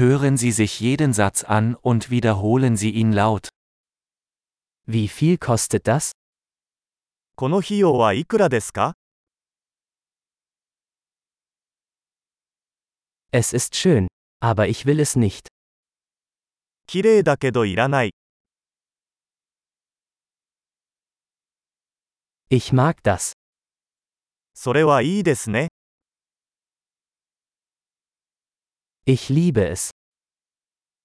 Hören Sie sich jeden Satz an und wiederholen Sie ihn laut. Wie viel kostet das? この費用はいくらですか Es ist schön, aber ich will es nicht. 綺麗だけどいらない。 Ich mag das. それはいいですね。 Ich liebe es.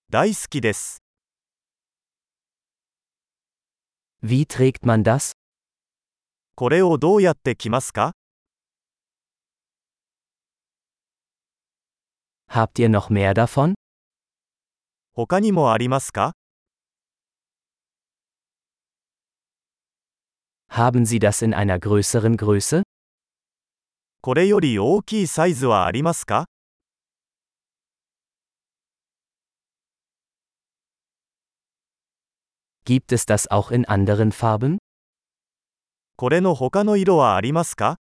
大好きです。 Wie trägt man das? これをどうやって着ますか Habt ihr noch mehr davon? 他にもありますか Haben Sie das in einer größeren Größe? これより大きいサイズはありますか Gibt es das auch in anderen Farben? これの他の色はありますか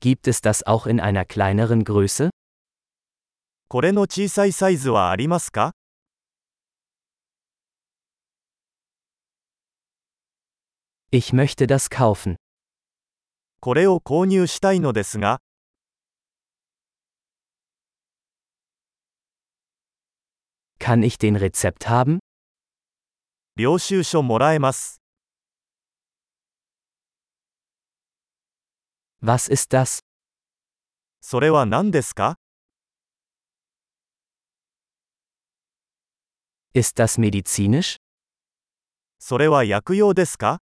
Gibt es das auch in einer kleineren Größe? これの小さいサイズはありますか Ich möchte das kaufen. これを購入したいのですが、 Kann ich den Rezept haben? 領収書もらえます。Was ist das? それは何ですか Ist das medizinisch? それは薬用ですか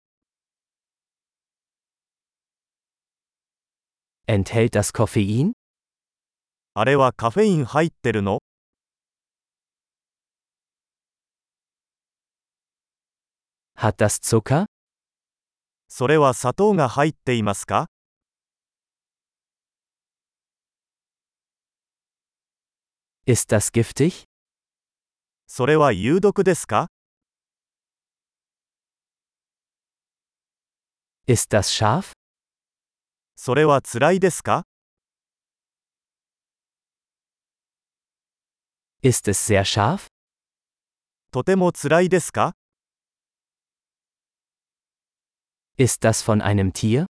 Enthält das Koffein? あれはカフェイン入ってるの Hat das Zucker? それは砂糖が入っていますか Ist das giftig? それは有毒ですか Ist das scharf? それは辛いですか Ist es sehr scharf? とても辛いですか Ist das von einem Tier?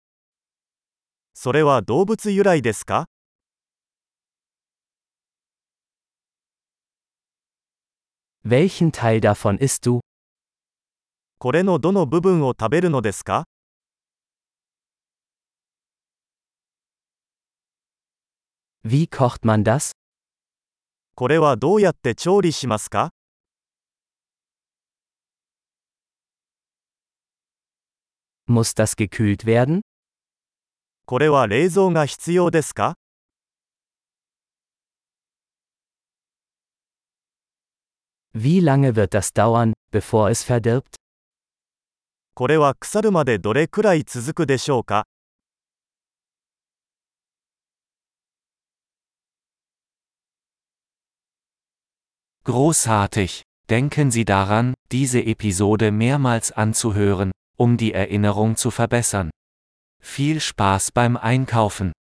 それは動物由来ですか Welchen Teil davon isst du? これのどの部分を食べるのですか Wie kocht man das? これはどうやって調理しますか Muss das gekühlt werden? これは冷蔵が必要ですか Wie lange wird das dauern, bevor es verdirbt? これは腐るまでどれくらい続くでしょうか Großartig! Denken Sie daran, diese Episode mehrmals anzuhören, um die Erinnerung zu verbessern. Viel Spaß beim Einkaufen!